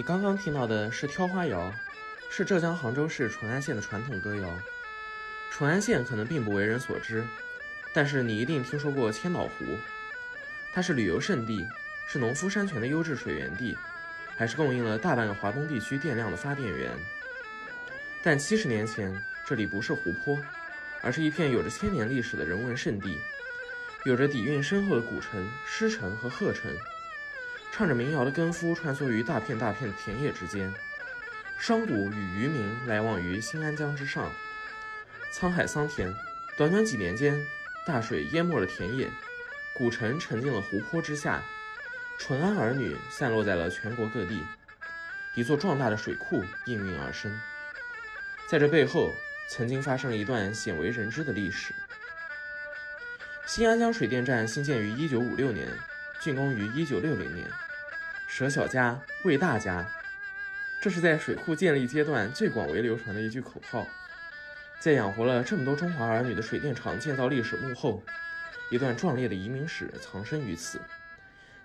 你刚刚听到的是挑花谣，是浙江杭州市淳安县的传统歌谣。淳安县可能并不为人所知，但是你一定听说过千岛湖，它是旅游胜地，是农夫山泉的优质水源地，还是供应了大半个华东地区电量的发电源。但七十年前，这里不是湖泊，而是一片有着千年历史的人文胜地，有着底蕴深厚的古城、诗城和鹤城。唱着民谣的耕夫穿梭于大片大片的田野之间，商贾与渔民来往于新安江之上。沧海桑田，短短几年间，大水淹没了田野，古城沉进了湖泊之下，淳安儿女散落在了全国各地，一座壮大的水库应运而生。在这背后，曾经发生了一段鲜为人知的历史。新安江水电站兴建于1956年。竣工于一九六零年，舍小家为大家，这是在水库建立阶段最广为流传的一句口号。在养活了这么多中华儿女的水电厂建造历史幕后，一段壮烈的移民史藏身于此。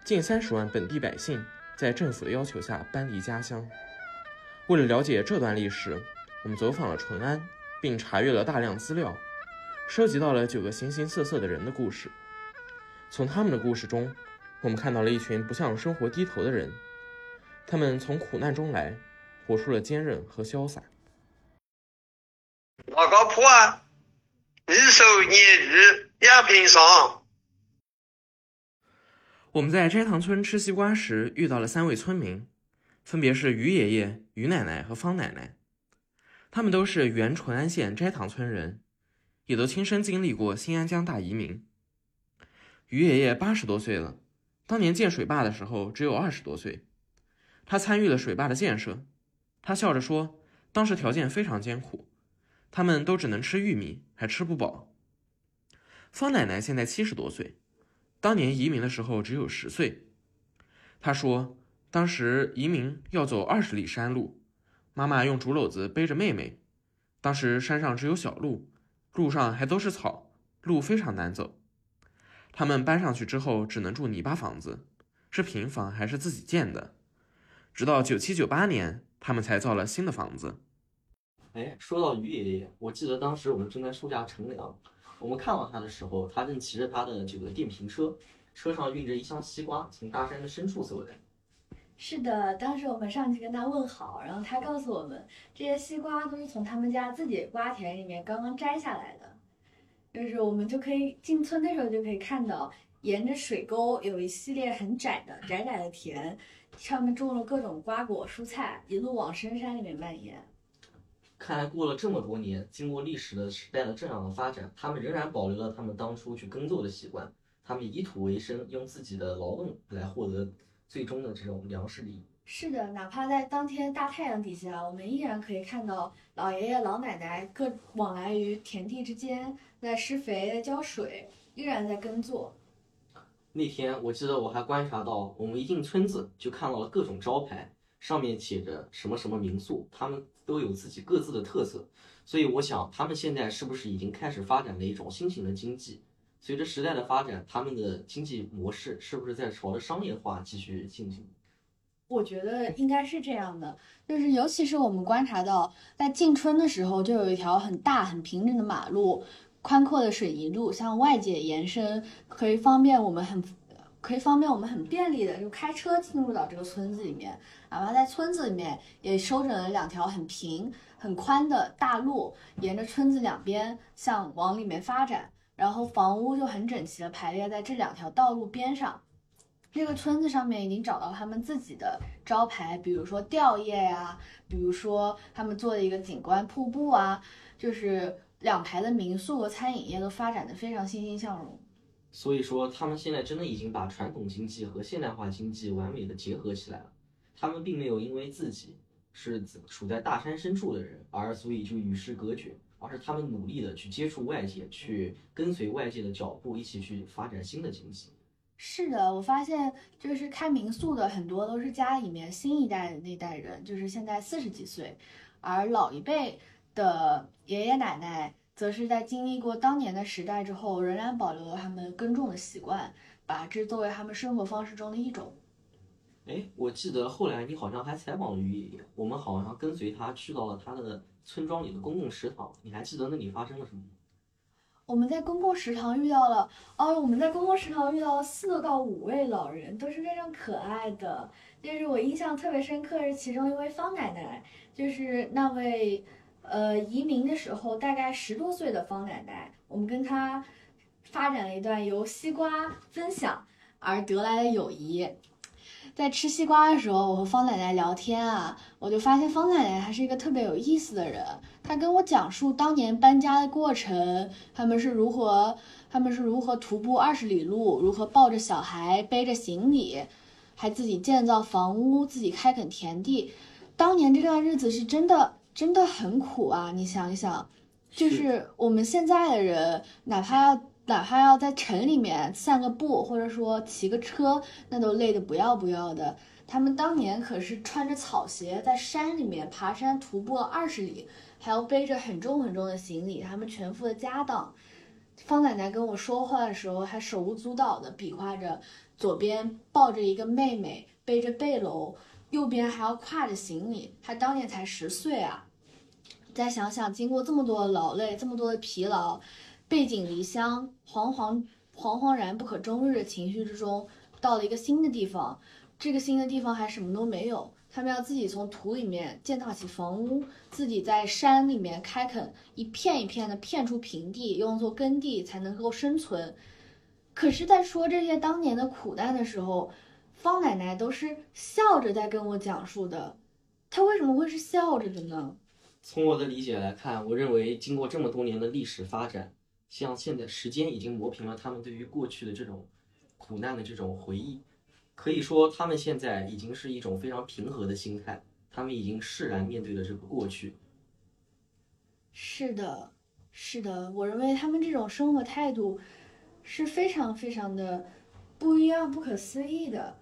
近三十万本地百姓在政府的要求下搬离家乡。为了了解这段历史，我们走访了淳安，并查阅了大量资料，收集到了九个形形色色的人的故事。从他们的故事中，我们看到了一群不向生活低头的人，他们从苦难中来，活出了坚韧和潇洒。老高坡啊，日收年日两平上。我们在斋堂村吃西瓜时遇到了三位村民，分别是于爷爷、于奶奶和方奶奶，他们都是原淳安县斋堂村人，也都亲身经历过新安江大移民。于爷爷八十多岁了。当年建水坝的时候只有二十多岁，他参与了水坝的建设。他笑着说：“当时条件非常艰苦，他们都只能吃玉米，还吃不饱。”方奶奶现在七十多岁，当年移民的时候只有十岁。他说：“当时移民要走二十里山路，妈妈用竹篓子背着妹妹。当时山上只有小路，路上还都是草，路非常难走。”他们搬上去之后，只能住泥巴房子，是平房还是自己建的？直到九七九八年，他们才造了新的房子。哎，说到于爷爷，我记得当时我们正在树下乘凉，我们看到他的时候，他正骑着他的这个电瓶车，车上运着一箱西瓜，从大山的深处走来。是的，当时我们上去跟他问好，然后他告诉我们，这些西瓜都是从他们家自己瓜田里面刚刚摘下来的。就是我们就可以进村的时候就可以看到，沿着水沟有一系列很窄的窄窄的田，上面种了各种瓜果蔬菜，一路往深山里面蔓延。看来过了这么多年，经过历史的时代的这样的发展，他们仍然保留了他们当初去耕作的习惯，他们以土为生，用自己的劳动来获得最终的这种粮食利益。是的，哪怕在当天大太阳底下，我们依然可以看到老爷爷老奶奶各往来于田地之间，在施肥、在浇水，依然在耕作。那天我记得我还观察到，我们一进村子就看到了各种招牌，上面写着什么什么民宿，他们都有自己各自的特色。所以我想，他们现在是不是已经开始发展了一种新型的经济？随着时代的发展，他们的经济模式是不是在朝着商业化继续进行？我觉得应该是这样的，就是尤其是我们观察到，在进村的时候，就有一条很大、很平整的马路，宽阔的水泥路向外界延伸，可以方便我们很，可以方便我们很便利的就开车进入到这个村子里面。哪怕在村子里面也修整了两条很平、很宽的大路，沿着村子两边向往里面发展，然后房屋就很整齐的排列在这两条道路边上。这个村子上面已经找到他们自己的招牌，比如说吊叶呀，比如说他们做的一个景观瀑布啊，就是两排的民宿和餐饮业都发展的非常欣欣向荣。所以说，他们现在真的已经把传统经济和现代化经济完美的结合起来了。他们并没有因为自己是处在大山深处的人而所以就与世隔绝，而是他们努力的去接触外界，去跟随外界的脚步，一起去发展新的经济。是的，我发现就是开民宿的很多都是家里面新一代的那代人，就是现在四十几岁，而老一辈的爷爷奶奶则是在经历过当年的时代之后，仍然保留了他们耕种的习惯，把这作为他们生活方式中的一种。哎，我记得后来你好像还采访了于爷爷，我们好像跟随他去到了他的村庄里的公共食堂，你还记得那里发生了什么吗？我们在公共食堂遇到了，哦，我们在公共食堂遇到了四到五位老人，都是非常可爱的。就是我印象特别深刻是其中一位方奶奶，就是那位，呃，移民的时候大概十多岁的方奶奶，我们跟她发展了一段由西瓜分享而得来的友谊。在吃西瓜的时候，我和方奶奶聊天啊，我就发现方奶奶她是一个特别有意思的人。他跟我讲述当年搬家的过程，他们是如何，他们是如何徒步二十里路，如何抱着小孩背着行李，还自己建造房屋，自己开垦田地。当年这段日子是真的真的很苦啊！你想一想，就是我们现在的人，哪怕要。哪怕要在城里面散个步，或者说骑个车，那都累得不要不要的。他们当年可是穿着草鞋在山里面爬山徒步二十里，还要背着很重很重的行李，他们全副的家当。方奶奶跟我说话的时候还手舞足蹈的比划着，左边抱着一个妹妹背着背篓，右边还要挎着行李。她当年才十岁啊！再想想，经过这么多的劳累，这么多的疲劳。背井离乡，惶惶惶惶然不可终日的情绪之中，到了一个新的地方，这个新的地方还什么都没有，他们要自己从土里面建造起房屋，自己在山里面开垦，一片一片的片出平地，用作耕地才能够生存。可是，在说这些当年的苦难的时候，方奶奶都是笑着在跟我讲述的。她为什么会是笑着的呢？从我的理解来看，我认为经过这么多年的历史发展。像现在时间已经磨平了他们对于过去的这种苦难的这种回忆，可以说他们现在已经是一种非常平和的心态，他们已经释然面对了这个过去。是的，是的，我认为他们这种生活态度是非常非常的不一样、不可思议的。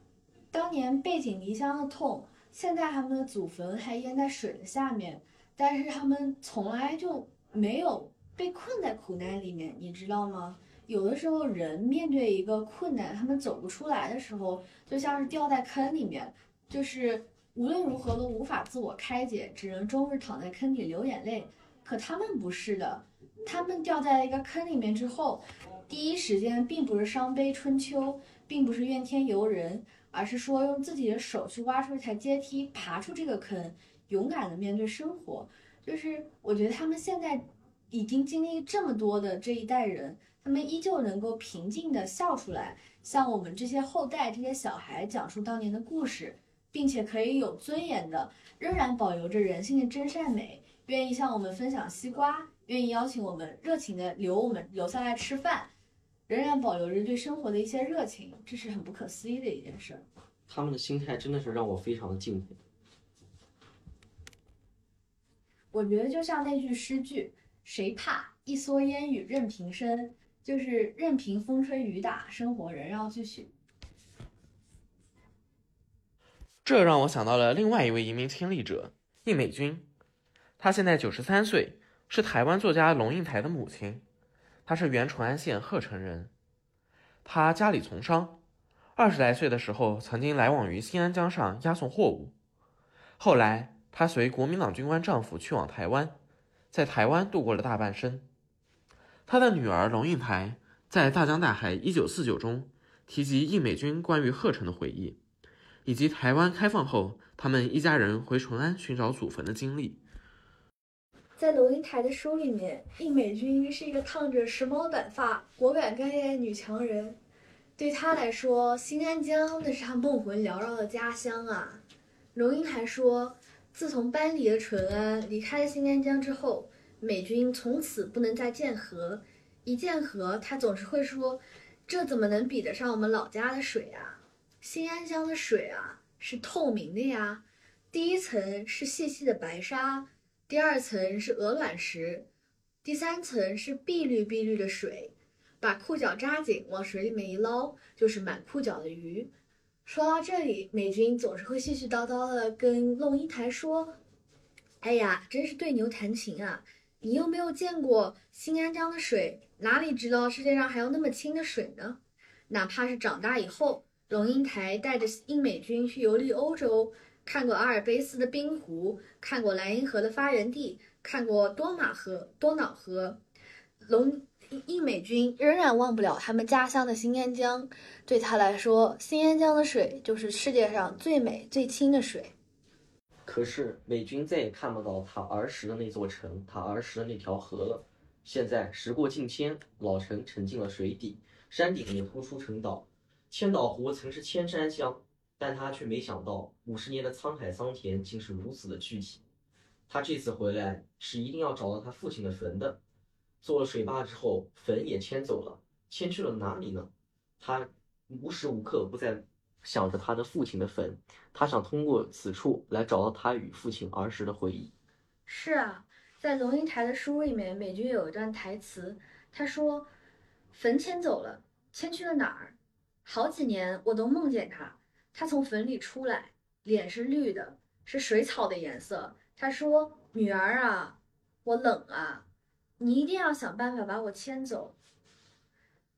当年背井离乡的痛，现在他们的祖坟还淹在水的下面，但是他们从来就没有。被困在苦难里面，你知道吗？有的时候人面对一个困难，他们走不出来的时候，就像是掉在坑里面，就是无论如何都无法自我开解，只能终日躺在坑底流眼泪。可他们不是的，他们掉在一个坑里面之后，第一时间并不是伤悲春秋，并不是怨天尤人，而是说用自己的手去挖出一台阶梯，爬出这个坑，勇敢的面对生活。就是我觉得他们现在。已经经历这么多的这一代人，他们依旧能够平静地笑出来，向我们这些后代、这些小孩讲述当年的故事，并且可以有尊严的，仍然保留着人性的真善美，愿意向我们分享西瓜，愿意邀请我们热情的留我们留下来吃饭，仍然保留着对生活的一些热情，这是很不可思议的一件事。他们的心态真的是让我非常的敬佩。我觉得就像那句诗句。谁怕一蓑烟雨任平生，就是任凭风吹雨打，生活仍要继续。这让我想到了另外一位移民亲历者应美君，她现在九十三岁，是台湾作家龙应台的母亲。她是原淳安县鹤城人，她家里从商，二十来岁的时候曾经来往于新安江上押送货物，后来她随国民党军官丈夫去往台湾。在台湾度过了大半生，他的女儿龙应台在《大江大海一九四九》中提及应美军关于鹤城的回忆，以及台湾开放后他们一家人回淳安寻找祖坟的经历。在龙应台的书里面，应美军是一个烫着时髦短发、果敢干练的女强人。对她来说，新安江那是她梦魂缭绕的家乡啊。龙应台说。自从搬离了淳安，离开了新安江之后，美军从此不能再见河。一见河，他总是会说：“这怎么能比得上我们老家的水啊？新安江的水啊，是透明的呀。第一层是细细的白沙，第二层是鹅卵石，第三层是碧绿碧绿的水。把裤脚扎紧，往水里面一捞，就是满裤脚的鱼。”说到这里，美军总是会絮絮叨叨的跟弄一台说：“哎呀，真是对牛弹琴啊！你又没有见过新安江的水，哪里知道世界上还有那么清的水呢？哪怕是长大以后，龙应台带着英美军去游历欧洲，看过阿尔卑斯的冰湖，看过莱茵河的发源地，看过多瑙河、多瑙河。龙英美军仍然忘不了他们家乡的新安江，对他来说，新安江的水就是世界上最美最清的水。可是美军再也看不到他儿时的那座城，他儿时的那条河了。现在时过境迁，老城沉进了水底，山顶也突出城岛。千岛湖曾是千山乡，但他却没想到五十年的沧海桑田竟是如此的具体。他这次回来是一定要找到他父亲的坟的。做了水坝之后，坟也迁走了，迁去了哪里呢？他无时无刻不在想着他的父亲的坟，他想通过此处来找到他与父亲儿时的回忆。是啊，在龙应台的书里面，美军有一段台词，他说：“坟迁走了，迁去了哪儿？好几年我都梦见他，他从坟里出来，脸是绿的，是水草的颜色。他说：‘女儿啊，我冷啊。’”你一定要想办法把我牵走。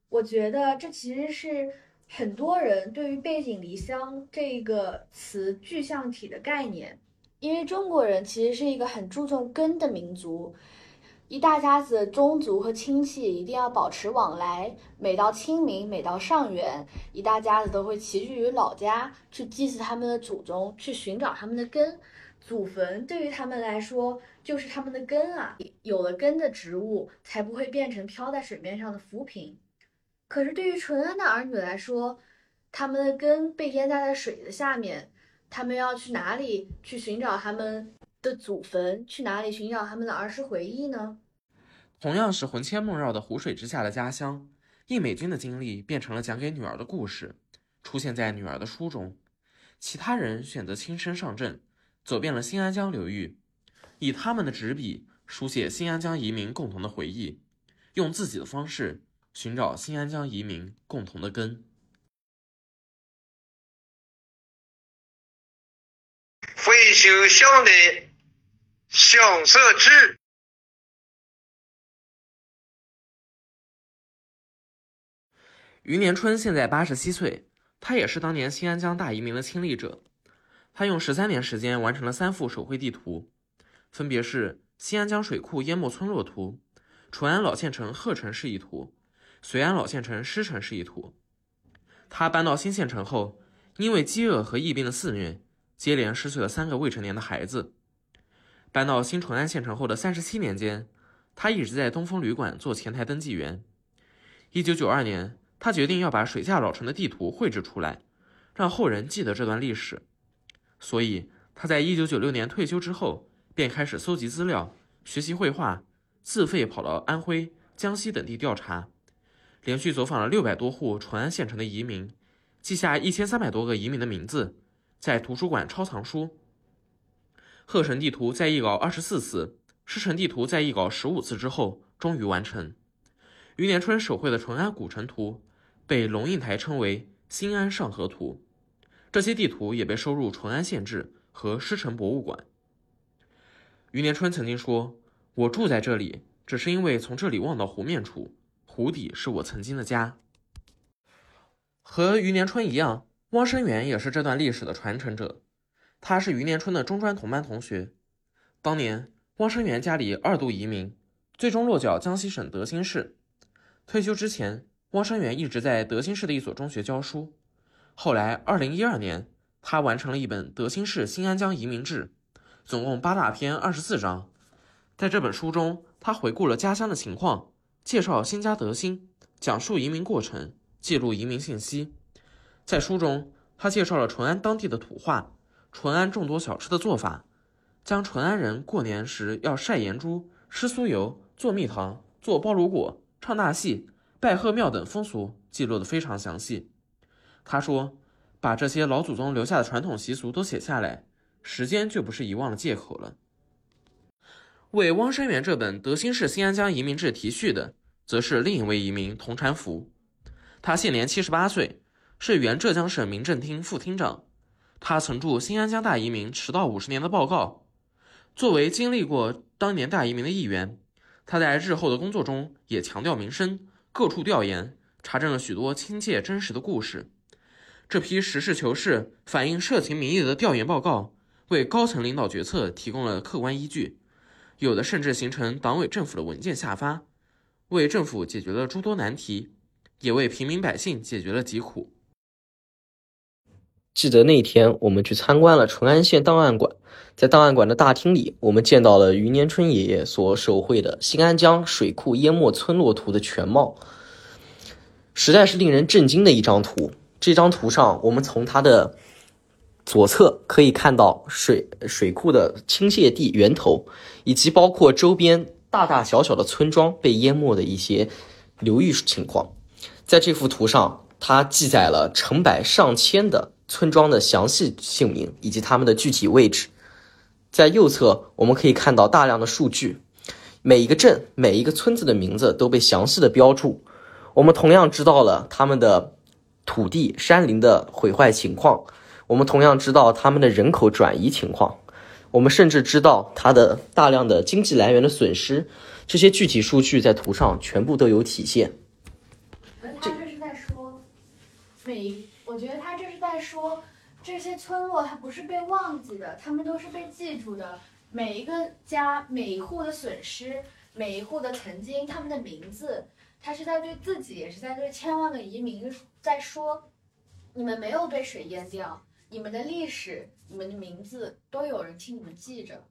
我觉得这其实是很多人对于“背井离乡”这个词具象体的概念，因为中国人其实是一个很注重根的民族，一大家子的宗族和亲戚一定要保持往来。每到清明，每到上元，一大家子都会齐聚于老家，去祭祀他们的祖宗，去寻找他们的根。祖坟对于他们来说就是他们的根啊，有了根的植物才不会变成飘在水面上的浮萍。可是对于淳安的儿女来说，他们的根被淹在了水的下面，他们要去哪里去寻找他们的祖坟？去哪里寻找他们的儿时回忆呢？同样是魂牵梦绕的湖水之下的家乡，应美军的经历变成了讲给女儿的故事，出现在女儿的书中。其他人选择亲身上阵。走遍了新安江流域，以他们的纸笔书写新安江移民共同的回忆，用自己的方式寻找新安江移民共同的根。回首向来相识之。余年春现在八十七岁，他也是当年新安江大移民的亲历者。他用十三年时间完成了三幅手绘地图，分别是新安江水库淹没村落图、淳安老县城鹤城示意图、绥安老县城狮城示意图。他搬到新县城后，因为饥饿和疫病的肆虐，接连失去了三个未成年的孩子。搬到新淳安县城后的三十七年间，他一直在东风旅馆做前台登记员。一九九二年，他决定要把水下老城的地图绘制出来，让后人记得这段历史。所以，他在一九九六年退休之后，便开始搜集资料、学习绘画，自费跑到安徽、江西等地调查，连续走访了六百多户淳安县城的移民，记下一千三百多个移民的名字，在图书馆抄藏书。鹤城地图在译稿二十四次，狮城地图在译稿十五次之后，终于完成。余年春手绘的淳安古城图，被龙应台称为“新安上河图”。这些地图也被收入《淳安县志》和狮城博物馆。余年春曾经说：“我住在这里，只是因为从这里望到湖面处，湖底是我曾经的家。”和余年春一样，汪生元也是这段历史的传承者。他是余年春的中专同班同学。当年，汪生元家里二度移民，最终落脚江西省德兴市。退休之前，汪生元一直在德兴市的一所中学教书。后来，二零一二年，他完成了一本《德兴市新安江移民志》，总共八大篇，二十四章。在这本书中，他回顾了家乡的情况，介绍新家德兴，讲述移民过程，记录移民信息。在书中，他介绍了淳安当地的土话，淳安众多小吃的做法，将淳安人过年时要晒盐猪、吃酥油、做蜜糖、做包炉果、唱大戏、拜贺庙等风俗记录得非常详细。他说：“把这些老祖宗留下的传统习俗都写下来，时间就不是遗忘的借口了。”为汪生元这本《德兴市新安江移民志》题序的，则是另一位移民童传福。他现年七十八岁，是原浙江省民政厅副厅长。他曾著《新安江大移民迟到五十年的报告》。作为经历过当年大移民的一员，他在日后的工作中也强调民生，各处调研，查证了许多亲切真实的故事。这批实事求是、反映社情民意的调研报告，为高层领导决策提供了客观依据，有的甚至形成党委政府的文件下发，为政府解决了诸多难题，也为平民百姓解决了疾苦。记得那天，我们去参观了淳安县档案馆，在档案馆的大厅里，我们见到了余年春爷爷所手绘的新安江水库淹没村落图的全貌，实在是令人震惊的一张图。这张图上，我们从它的左侧可以看到水水库的倾泻地源头，以及包括周边大大小小的村庄被淹没的一些流域情况。在这幅图上，它记载了成百上千的村庄的详细姓名以及他们的具体位置。在右侧，我们可以看到大量的数据，每一个镇、每一个村子的名字都被详细的标注。我们同样知道了他们的。土地、山林的毁坏情况，我们同样知道他们的人口转移情况，我们甚至知道它的大量的经济来源的损失，这些具体数据在图上全部都有体现。他这是在说，每我觉得他这是在说，这些村落它不是被忘记的，他们都是被记住的。每一个家、每一户的损失，每一户的曾经，他们的名字。他是在对自己，也是在对千万个移民在说：你们没有被水淹掉，你们的历史、你们的名字都有人替你们记着。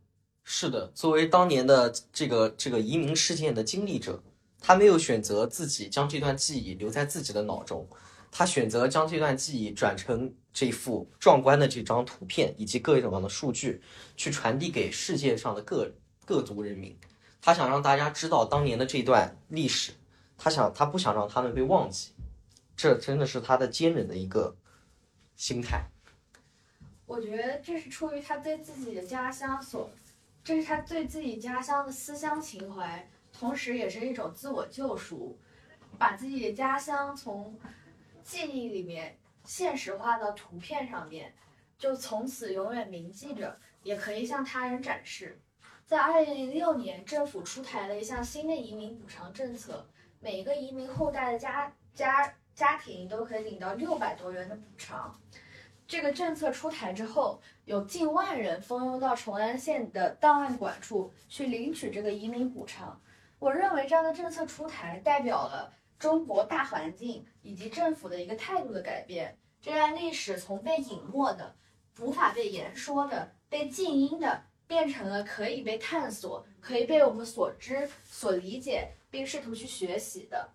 是的，作为当年的这个这个移民事件的经历者，他没有选择自己将这段记忆留在自己的脑中，他选择将这段记忆转成这幅壮观的这张图片以及各种各样的数据，去传递给世界上的各各族人民。他想让大家知道当年的这段历史。他想，他不想让他们被忘记，这真的是他的坚韧的一个心态。我觉得这是出于他对自己的家乡所，这是他对自己家乡的思乡情怀，同时也是一种自我救赎，把自己的家乡从记忆里面现实化到图片上面，就从此永远铭记着，也可以向他人展示。在二零零六年，政府出台了一项新的移民补偿政策。每一个移民后代的家家家庭都可以领到六百多元的补偿。这个政策出台之后，有近万人蜂拥到崇安县的档案馆处去领取这个移民补偿。我认为这样的政策出台，代表了中国大环境以及政府的一个态度的改变。这段历史从被隐没的、无法被言说的、被静音的，变成了可以被探索、可以被我们所知、所理解。并试图去学习的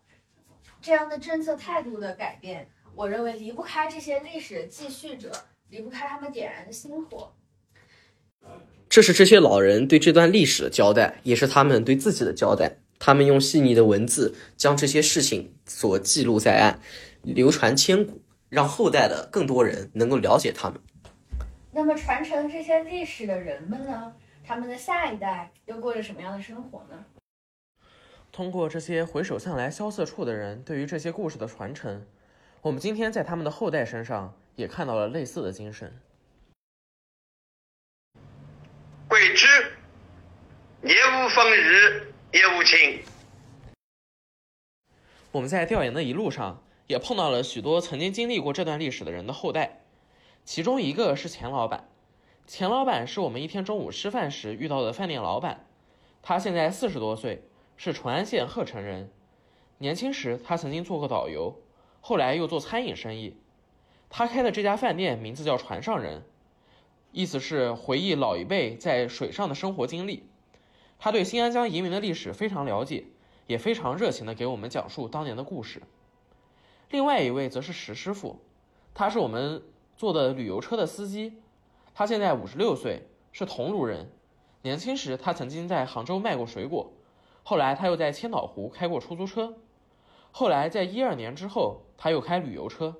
这样的政策态度的改变，我认为离不开这些历史的继续者，离不开他们点燃的星火。这是这些老人对这段历史的交代，也是他们对自己的交代。他们用细腻的文字将这些事情所记录在案，流传千古，让后代的更多人能够了解他们。那么，传承这些历史的人们呢？他们的下一代又过着什么样的生活呢？通过这些回首向来萧瑟处的人对于这些故事的传承，我们今天在他们的后代身上也看到了类似的精神。鬼之，也无风日，也无晴。我们在调研的一路上，也碰到了许多曾经经历过这段历史的人的后代，其中一个是钱老板。钱老板是我们一天中午吃饭时遇到的饭店老板，他现在四十多岁。是淳安县鹤城人，年轻时他曾经做过导游，后来又做餐饮生意。他开的这家饭店名字叫“船上人”，意思是回忆老一辈在水上的生活经历。他对新安江移民的历史非常了解，也非常热情地给我们讲述当年的故事。另外一位则是石师傅，他是我们坐的旅游车的司机，他现在五十六岁，是桐庐人。年轻时他曾经在杭州卖过水果。后来他又在千岛湖开过出租车，后来在一二年之后，他又开旅游车。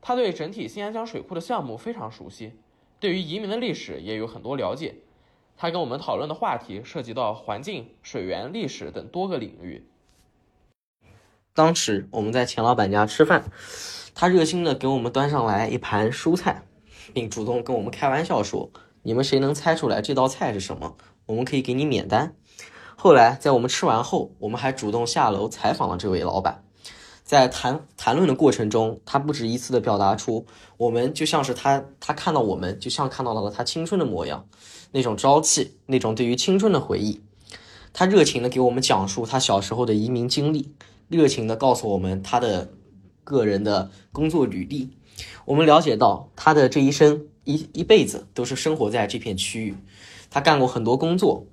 他对整体新安江水库的项目非常熟悉，对于移民的历史也有很多了解。他跟我们讨论的话题涉及到环境、水源、历史等多个领域。当时我们在钱老板家吃饭，他热心的给我们端上来一盘蔬菜，并主动跟我们开玩笑说：“你们谁能猜出来这道菜是什么，我们可以给你免单。”后来，在我们吃完后，我们还主动下楼采访了这位老板。在谈谈论的过程中，他不止一次的表达出，我们就像是他，他看到我们，就像看到了他青春的模样，那种朝气，那种对于青春的回忆。他热情的给我们讲述他小时候的移民经历，热情的告诉我们他的个人的工作履历。我们了解到他的这一生一一辈子都是生活在这片区域，他干过很多工作，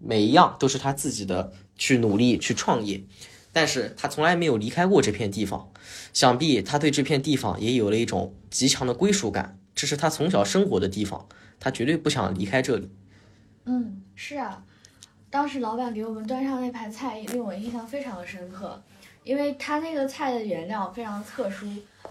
每一样都是他自己的去努力去创业。但是他从来没有离开过这片地方，想必他对这片地方也有了一种极强的归属感。这是他从小生活的地方，他绝对不想离开这里。嗯，是啊，当时老板给我们端上那盘菜，令我印象非常的深刻，因为他那个菜的原料非常特殊，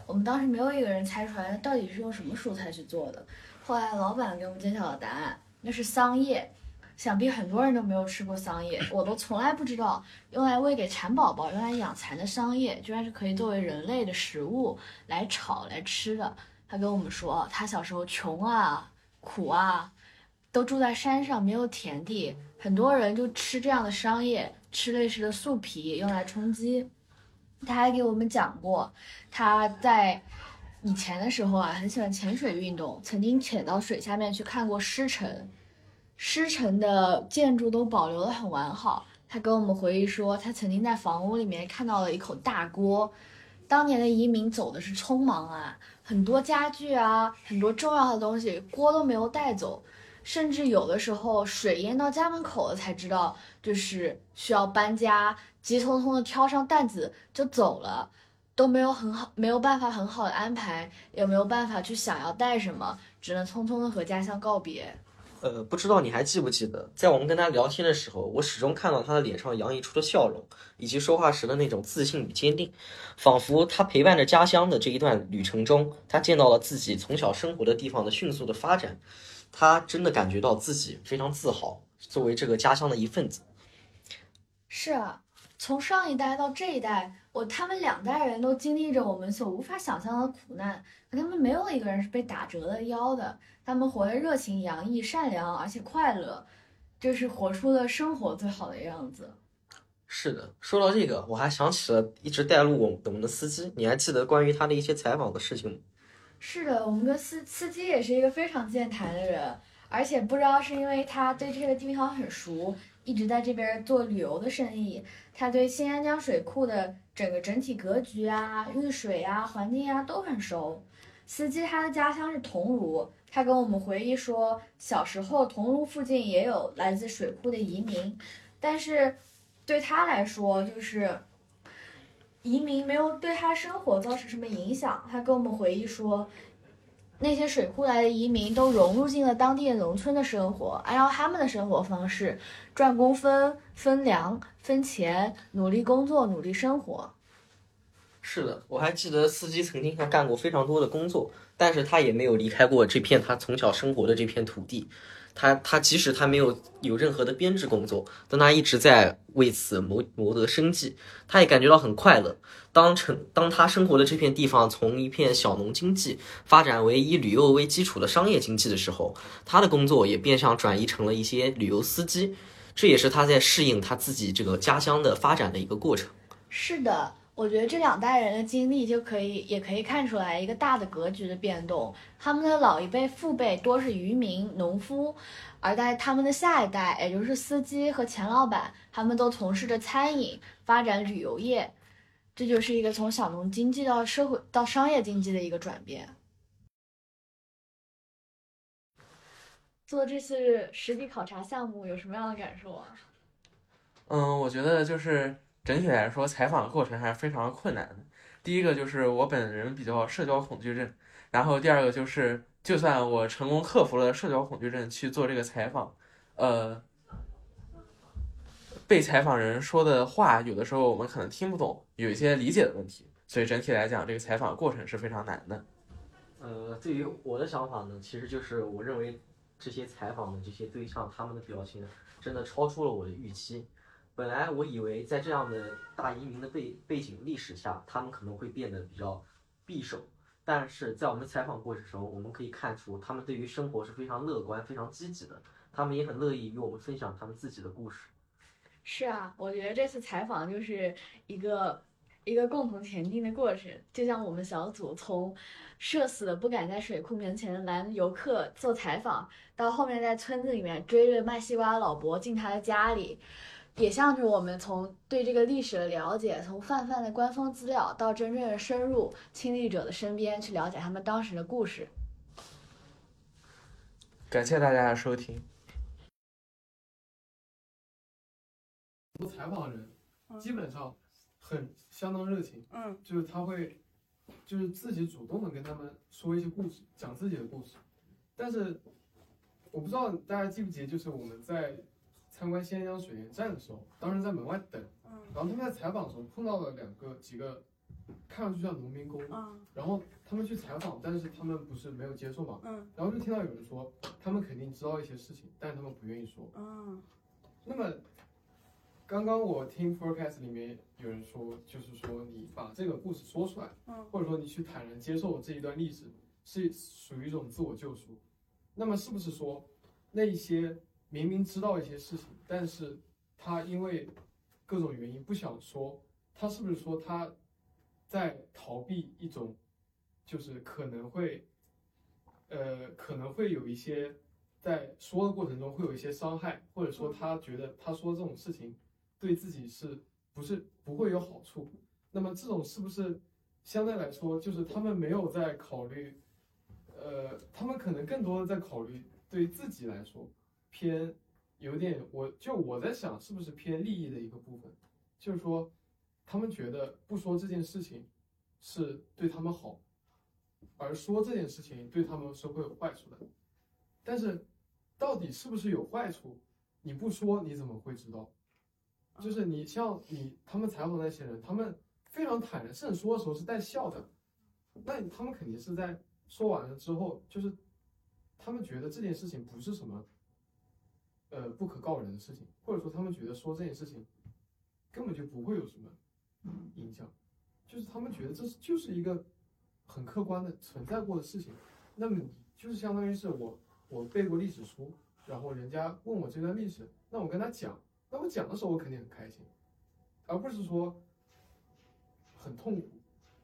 我们当时没有一个人猜出来到底是用什么蔬菜去做的。后来老板给我们揭晓了答案，那是桑叶。想必很多人都没有吃过桑叶，我都从来不知道，用来喂给蚕宝宝、用来养蚕的桑叶，居然是可以作为人类的食物来炒来吃的。他跟我们说，他小时候穷啊、苦啊，都住在山上，没有田地，很多人就吃这样的桑叶，吃类似的树皮用来充饥。他还给我们讲过，他在以前的时候啊，很喜欢潜水运动，曾经潜到水下面去看过狮城。狮城的建筑都保留的很完好。他跟我们回忆说，他曾经在房屋里面看到了一口大锅。当年的移民走的是匆忙啊，很多家具啊，很多重要的东西锅都没有带走，甚至有的时候水淹到家门口了才知道，就是需要搬家，急匆匆的挑上担子就走了，都没有很好，没有办法很好的安排，也没有办法去想要带什么，只能匆匆的和家乡告别。呃，不知道你还记不记得，在我们跟他聊天的时候，我始终看到他的脸上洋溢出的笑容，以及说话时的那种自信与坚定，仿佛他陪伴着家乡的这一段旅程中，他见到了自己从小生活的地方的迅速的发展，他真的感觉到自己非常自豪，作为这个家乡的一份子。是啊，从上一代到这一代，我他们两代人都经历着我们所无法想象的苦难，可他们没有一个人是被打折了腰的。他们活得热情洋溢、善良，而且快乐，这是活出了生活最好的样子。是的，说到这个，我还想起了一直带路我我们的司机，你还记得关于他的一些采访的事情吗？是的，我们的司司机也是一个非常健谈的人，而且不知道是因为他对这个地方很熟，一直在这边做旅游的生意，他对新安江水库的整个整体格局啊、遇水啊、环境啊都很熟。司机他的家乡是桐庐。他跟我们回忆说，小时候桐庐附近也有来自水库的移民，但是对他来说，就是移民没有对他生活造成什么影响。他跟我们回忆说，那些水库来的移民都融入进了当地农村的生活，按照他们的生活方式赚工分、分粮、分钱，努力工作，努力生活。是的，我还记得司机曾经还干过非常多的工作。但是他也没有离开过这片他从小生活的这片土地，他他即使他没有有任何的编制工作，但他一直在为此谋谋得生计，他也感觉到很快乐。当成当他生活的这片地方从一片小农经济发展为以旅游为基础的商业经济的时候，他的工作也变相转移成了一些旅游司机，这也是他在适应他自己这个家乡的发展的一个过程。是的。我觉得这两代人的经历就可以，也可以看出来一个大的格局的变动。他们的老一辈父辈多是渔民、农夫，而在他们的下一代，也就是司机和钱老板，他们都从事着餐饮、发展旅游业。这就是一个从小农经济到社会到商业经济的一个转变。做这次实地考察项目有什么样的感受啊？嗯，我觉得就是。整体来说，采访的过程还是非常困难的。第一个就是我本人比较社交恐惧症，然后第二个就是，就算我成功克服了社交恐惧症去做这个采访，呃，被采访人说的话，有的时候我们可能听不懂，有一些理解的问题，所以整体来讲，这个采访过程是非常难的。呃，对于我的想法呢，其实就是我认为这些采访的这些对象，他们的表情真的超出了我的预期。本来我以为在这样的大移民的背背景历史下，他们可能会变得比较匕首，但是在我们采访过程中，我们可以看出他们对于生活是非常乐观、非常积极的，他们也很乐意与我们分享他们自己的故事。是啊，我觉得这次采访就是一个。一个共同前进的过程，就像我们小组从社死的不敢在水库面前拦游客做采访，到后面在村子里面追着卖西瓜的老伯进他的家里，也像是我们从对这个历史的了解，从泛泛的官方资料到真正的深入亲历者的身边去了解他们当时的故事。感谢大家的收听。做采访人嗯基本上很相当热情，嗯就是他会就是自己主动的跟他们说一些故事，讲自己的故事。但是我不知道大家记不记得，就是我们在参观仙江水电站的时候，当时在门外等，嗯然后他们在采访的时候碰到了两个几个看上去像农民工，嗯然后他们去采访，但是他们不是没有接受嘛，嗯然后就听到有人说他们肯定知道一些事情，但是他们不愿意说。嗯那么，刚刚我听 forecast 里面有人说，就是说你把这个故事说出来，嗯或者说你去坦然接受这一段历史，是属于一种自我救赎。那么是不是说，那一些明明知道一些事情，但是他因为各种原因不想说，他是不是说他在逃避一种，就是可能会，呃，可能会有一些在说的过程中会有一些伤害，或者说他觉得他说这种事情对自己是不是不会有好处？那么这种是不是相对来说，就是他们没有在考虑，呃，他们可能更多的在考虑对自己来说偏有点，我就我在想是不是偏利益的一个部分，就是说他们觉得不说这件事情是对他们好，而说这件事情对他们是会有坏处的。但是到底是不是有坏处，你不说你怎么会知道？就是你像你他们采访那些人，他们非常坦然，甚至说的时候是带笑的，那他们肯定是在说完了之后，就是他们觉得这件事情不是什么呃不可告人的事情，或者说他们觉得说这件事情根本就不会有什么影响，就是他们觉得这是就是一个很客观的存在过的事情。那么就是相当于是我我背过历史书，然后人家问我这段历史，那我跟他讲，那我讲的时候我肯定很开心，而不是说很痛苦。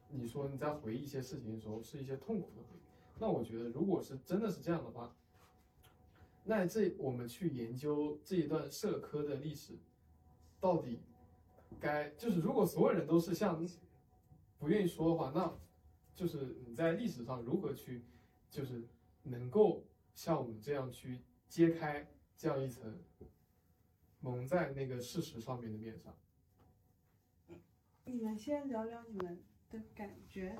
你说你在回忆一些事情的时候是一些痛苦的回忆，那我觉得如果是真的是这样的话，那这我们去研究这一段社科的历史，到底该就是如果所有人都是像不愿意说的话，那就是你在历史上如何去就是能够像我们这样去揭开这样一层蒙在那个事实上面的面纱。你们先聊聊你们的感觉。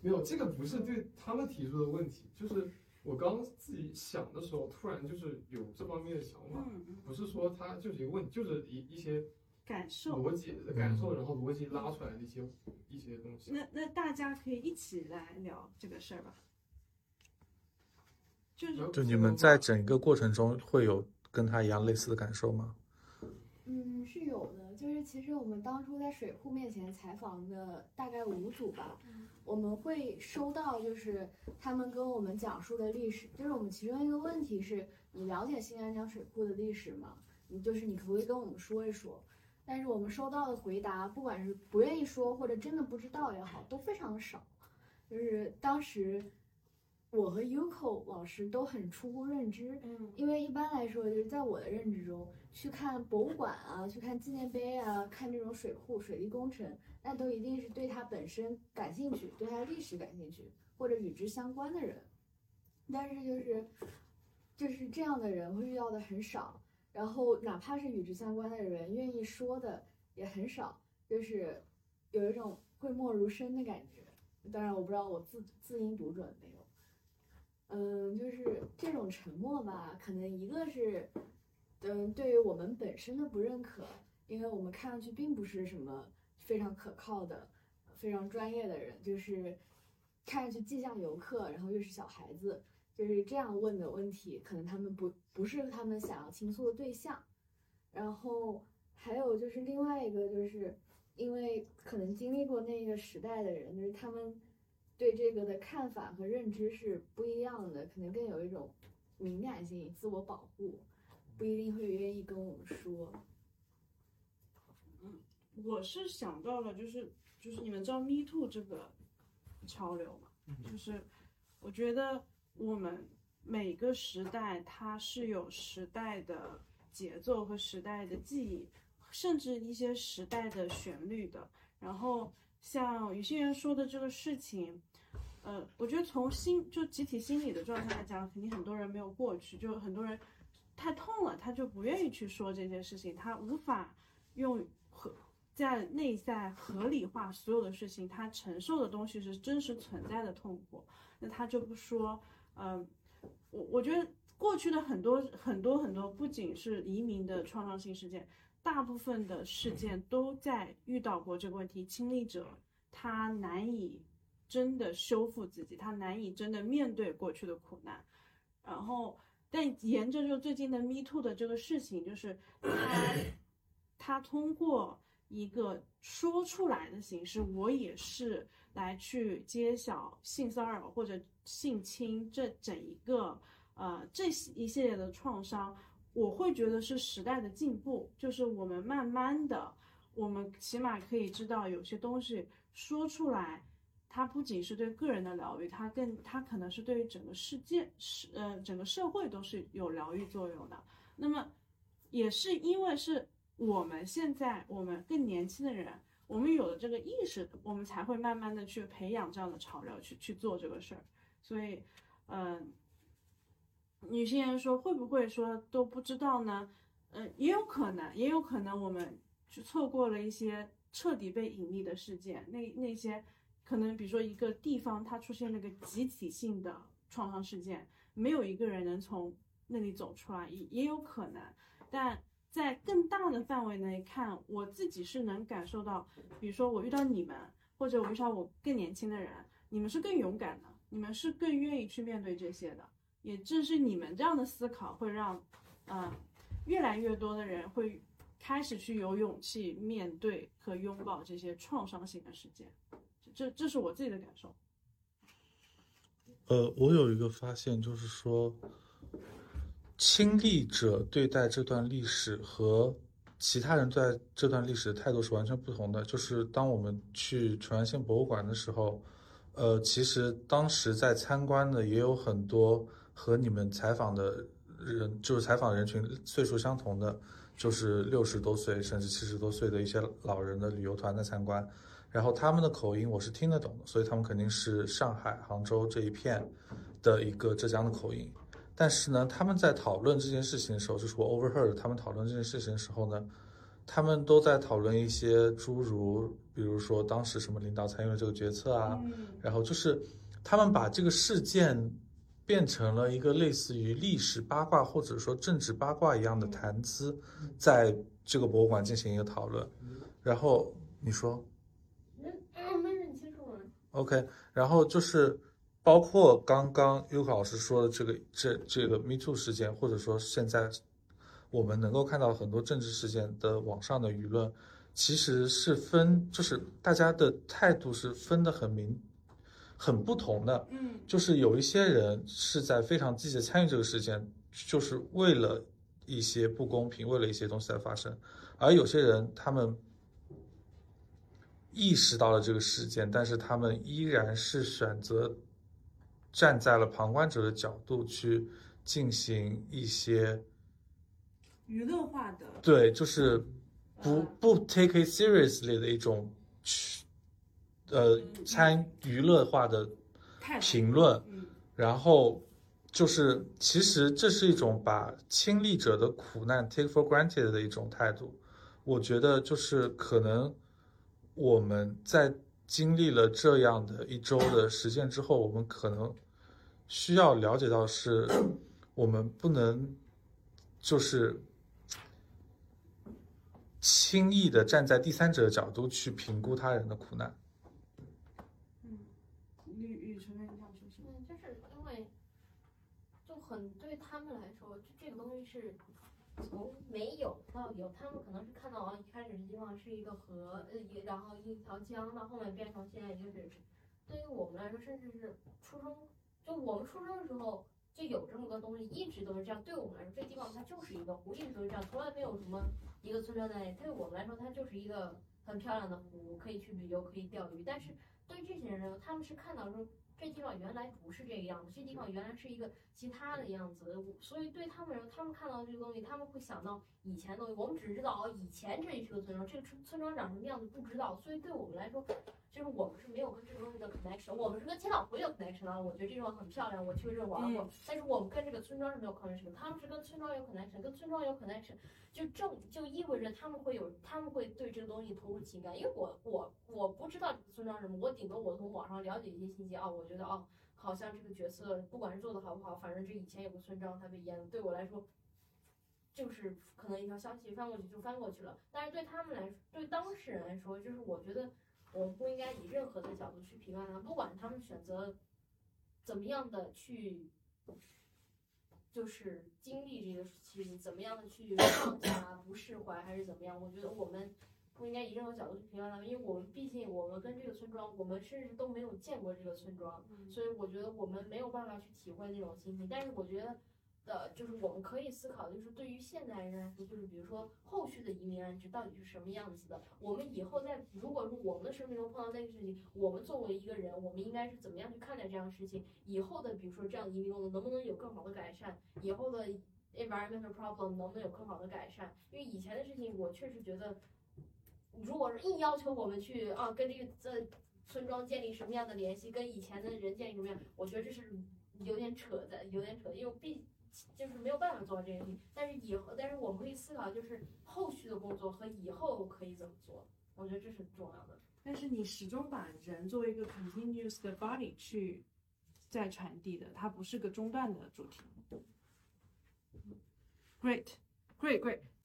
没有，这个不是对他们提出的问题，就是我刚自己想的时候，突然就是有这方面的想法，不是说它就是一个问题，就是一一些感受。逻辑的感受，然后逻辑拉出来的一些一些东西。那那大家可以一起来聊这个事儿吧。就是就你们在整个过程中会有跟他一样类似的感受吗？嗯，是有的。就是其实我们当初在水库面前采访的大概五组吧，我们会收到就是他们跟我们讲述的历史。就是我们其中一个问题是你了解新安江水库的历史吗？你就是你可不可以跟我们说一说？但是我们收到的回答，不管是不愿意说或者真的不知道也好，都非常的少。就是当时我和 Yuko 老师都很出乎认知，嗯因为一般来说，就是在我的认知中，去看博物馆啊，去看纪念碑啊，看这种水库、水利工程，那都一定是对它本身感兴趣，对它历史感兴趣，或者与之相关的人。但是就是就是这样的人会遇到的很少，然后哪怕是与之相关的人，愿意说的也很少，就是有一种讳莫如深的感觉。当然，我不知道我字字音读准没有。嗯，就是这种沉默吧，可能一个是，嗯，对于我们本身的不认可，因为我们看上去并不是什么非常可靠的、非常专业的人，就是看上去既像游客，然后又是小孩子，就是这样问的问题，可能他们不不是他们想要倾诉的对象。然后还有就是另外一个，就是因为可能经历过那个时代的人，就是他们对这个的看法和认知是不一样的，可能更有一种敏感性、自我保护，不一定会愿意跟我们说。嗯我是想到了，就是就是你们知道 Me Too 这个潮流吗？就是我觉得我们每个时代它是有时代的节奏和时代的记忆，甚至一些时代的旋律的。然后像有些人说的这个事情，呃，我觉得从心就集体心理的状态来讲，肯定很多人没有过去，就很多人太痛了，他就不愿意去说这件事情，他无法用和在内在合理化所有的事情，他承受的东西是真实存在的痛苦，那他就不说。嗯，我我觉得过去的很多很多很多，不仅是移民的创伤性事件，大部分的事件都在遇到过这个问题，亲历者他难以真的修复自己，他难以真的面对过去的苦难，然后。但沿着就最近的 Me Too 的这个事情，就是他他通过一个说出来的形式，我也是来去揭晓性骚扰或者性侵这整一个呃这一系列的创伤，我会觉得是时代的进步，就是我们慢慢的，我们起码可以知道有些东西说出来。它不仅是对个人的疗愈，它更它可能是对于整个世界是呃整个社会都是有疗愈作用的。那么也是因为是我们现在我们更年轻的人，我们有了这个意识，我们才会慢慢的去培养这样的潮流去去做这个事儿。所以，嗯，女性人说会不会说都不知道呢？嗯，也有可能，也有可能我们去错过了一些彻底被隐匿的事件，那那些。可能比如说一个地方它出现那个集体性的创伤事件，没有一个人能从那里走出来，也也有可能。但在更大的范围内看，我自己是能感受到，比如说我遇到你们，或者我遇到我更年轻的人，你们是更勇敢的，你们是更愿意去面对这些的。也正是你们这样的思考，会让，嗯，越来越多的人会开始去有勇气面对和拥抱这些创伤性的事件。这这是我自己的感受。呃，我有一个发现，就是说，亲历者对待这段历史和其他人对待这段历史的态度是完全不同的。就是当我们去淳安县博物馆的时候，呃，其实当时在参观的也有很多和你们采访的人，就是采访人群岁数相同的，就是六十多岁甚至七十多岁的一些老人的旅游团的参观。然后他们的口音我是听得懂的，所以他们肯定是上海、杭州这一片的一个浙江的口音。但是呢，他们在讨论这件事情的时候，就是我 overheard 他们讨论这件事情的时候呢，他们都在讨论一些诸如，比如说当时什么领导参与了这个决策啊，然后就是他们把这个事件变成了一个类似于历史八卦或者说政治八卦一样的谈资，在这个博物馆进行一个讨论。然后你说。OK，然后就是包括刚刚优可老师说的这个这这个 Me Too 事件，或者说现在我们能够看到很多政治事件的网上的舆论，其实是分，就是大家的态度是分得很明，很不同的。嗯，就是有一些人是在非常积极参与这个事件，就是为了一些不公平，为了一些东西在发生，而有些人他们。意识到了这个事件，但是他们依然是选择站在了旁观者的角度去进行一些娱乐化的，对，就是不不 take it seriously 的一种去呃参娱乐化的评论，然后就是其实这是一种把亲历者的苦难 take for granted 的一种态度，我觉得就是可能。我们在经历了这样的一周的实践之后，我们可能需要了解到，是我们不能就是轻易的站在第三者的角度去评估他人的苦难。嗯，雨雨晨，你想说什么？嗯，就是因为就很对他们来说，就这个东西是。从没有到有，他们可能是看到啊，一开始的地方是一个河，呃，一然后一条江，到后面变成现在一个人。对于我们来说，甚至是出生，就我们出生的时候就有这么个东西，一直都是这样。对我们来说，这地方它就是一个湖，一直都是这样，从来没有什么一个村庄在那里。对我们来说，它就是一个很漂亮的湖，可以去旅游，可以钓鱼。但是对这些人，他们是看到说这地方原来不是这个样子，这地方原来是一个其他的样子。所以对他们来说，他们看到这个东西，他们会想到以前的东西。我们只知道哦，以前这里是个村庄，这个村村庄长什么样子不知道。所以对我们来说，就是我们是没有跟这个东西的 connection，我们是跟千岛湖有 connection 的。我觉得这地方很漂亮，我去这玩过。但是我们跟这个村庄是没有 connection 的，他们是跟村庄有 connection，跟村庄有 connection。就正就意味着他们会有，他们会对这个东西投入情感，因为我我我不知道这个村庄什么，我顶多我从网上了解一些信息啊，我觉得哦，好像这个角色不管是做的好不好，反正这以前有个村庄他被淹了，对我来说，就是可能一条消息翻过去就翻过去了，但是对他们来说，对当事人来说，就是我觉得我们不应该以任何的角度去评判他，不管他们选择怎么样的去。就是经历这个事情，怎么样的去放下、不释怀，还是怎么样？我觉得我们不应该以任何角度去评判他们，因为我们毕竟我们跟这个村庄，我们甚至都没有见过这个村庄，所以我觉得我们没有办法去体会那种心情。但是我觉得。的，就是我们可以思考，就是对于现代人来说，就是比如说后续的移民安置到底是什么样子的？我们以后在如果说我们的生命中碰到那个事情，我们作为一个人，我们应该是怎么样去看待这样的事情？以后的比如说这样的移民工作能不能有更好的改善？以后的 environmental problem 能不能有更好的改善？因为以前的事情，我确实觉得，如果是硬要求我们去啊跟这个这村庄建立什么样的联系，跟以前的人建立什么样，我觉得这是有点扯的，有点扯的，因为毕。就是没有办法做到这一点，但是以后，但是我们可以思考，就是后续的工作和以后可以怎么做，我觉得这是重要的。但是你始终把人作为一个 continuous 的 body 去在传递的，它不是个中断的主题。Great, great, great.